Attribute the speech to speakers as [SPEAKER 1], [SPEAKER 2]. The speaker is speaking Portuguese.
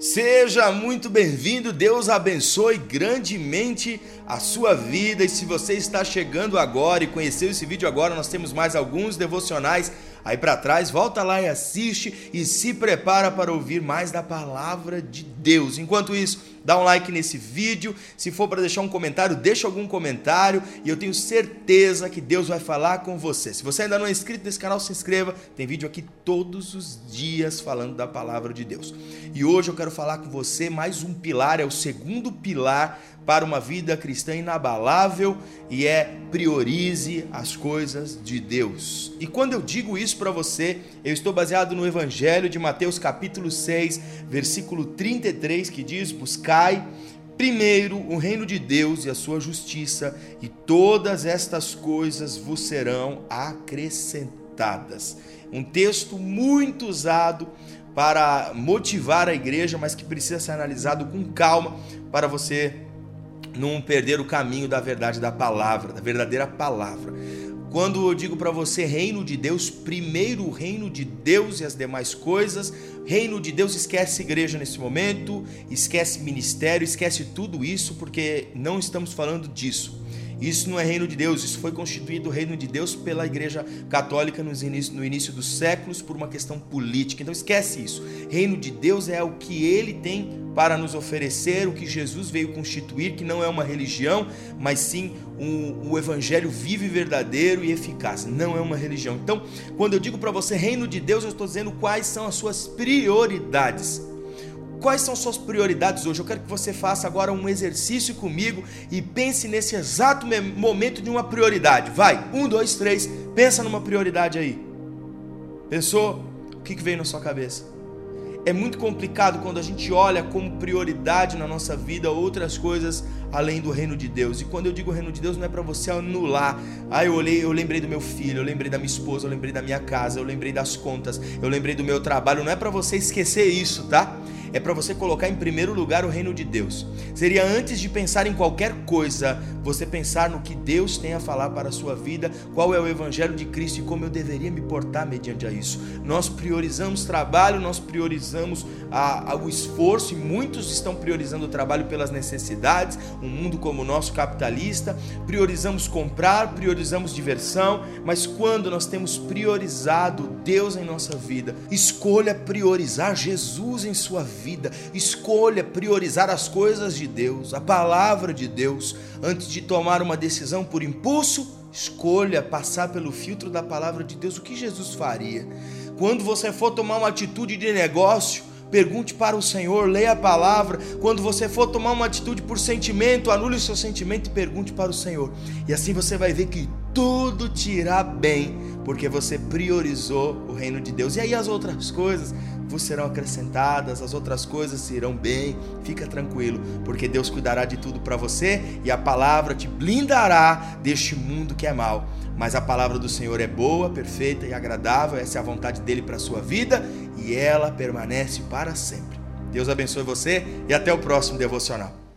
[SPEAKER 1] Seja muito bem-vindo, Deus abençoe grandemente a sua vida. E se você está chegando agora e conheceu esse vídeo agora, nós temos mais alguns devocionais aí para trás. Volta lá e assiste e se prepara para ouvir mais da palavra de Deus. Enquanto isso, dá um like nesse vídeo. Se for para deixar um comentário, deixa algum comentário e eu tenho certeza que Deus vai falar com você. Se você ainda não é inscrito nesse canal, se inscreva. Tem vídeo aqui todos os dias falando da palavra de Deus. E hoje eu quero falar com você mais um pilar, é o segundo pilar para uma vida cristã inabalável e é priorize as coisas de Deus. E quando eu digo isso para você, eu estou baseado no Evangelho de Mateus capítulo 6, versículo 33, que diz: "Buscai primeiro o reino de Deus e a sua justiça, e todas estas coisas vos serão acrescentadas." Um texto muito usado para motivar a igreja, mas que precisa ser analisado com calma para você não perder o caminho da verdade da palavra, da verdadeira palavra. Quando eu digo para você reino de Deus, primeiro o reino de Deus e as demais coisas, reino de Deus esquece igreja nesse momento, esquece ministério, esquece tudo isso, porque não estamos falando disso. Isso não é reino de Deus, isso foi constituído o reino de Deus pela Igreja Católica no início, no início dos séculos por uma questão política. Então esquece isso. Reino de Deus é o que ele tem para nos oferecer, o que Jesus veio constituir, que não é uma religião, mas sim um, um evangelho vivo e verdadeiro e eficaz. Não é uma religião. Então, quando eu digo para você reino de Deus, eu estou dizendo quais são as suas prioridades. Quais são suas prioridades hoje? Eu quero que você faça agora um exercício comigo e pense nesse exato momento de uma prioridade. Vai, um, dois, três, pensa numa prioridade aí. Pensou? O que veio na sua cabeça? É muito complicado quando a gente olha como prioridade na nossa vida outras coisas além do reino de Deus. E quando eu digo reino de Deus, não é para você anular. Ah, eu olhei, eu lembrei do meu filho, eu lembrei da minha esposa, eu lembrei da minha casa, eu lembrei das contas, eu lembrei do meu trabalho. Não é para você esquecer isso, tá? É para você colocar em primeiro lugar o reino de Deus. Seria antes de pensar em qualquer coisa, você pensar no que Deus tem a falar para a sua vida, qual é o evangelho de Cristo e como eu deveria me portar mediante a isso. Nós priorizamos trabalho, nós priorizamos a, a, o esforço e muitos estão priorizando o trabalho pelas necessidades, um mundo como o nosso capitalista, priorizamos comprar, priorizamos diversão, mas quando nós temos priorizado Deus em nossa vida, escolha priorizar Jesus em sua vida vida. Escolha priorizar as coisas de Deus, a palavra de Deus, antes de tomar uma decisão por impulso. Escolha passar pelo filtro da palavra de Deus. O que Jesus faria? Quando você for tomar uma atitude de negócio, Pergunte para o Senhor, leia a palavra. Quando você for tomar uma atitude por sentimento, anule o seu sentimento e pergunte para o Senhor. E assim você vai ver que tudo te irá bem, porque você priorizou o reino de Deus. E aí as outras coisas vos serão acrescentadas, as outras coisas irão bem. Fica tranquilo, porque Deus cuidará de tudo para você e a palavra te blindará deste mundo que é mal. Mas a palavra do Senhor é boa, perfeita e agradável, essa é a vontade dele para a sua vida e ela permanece para sempre. Deus abençoe você e até o próximo devocional.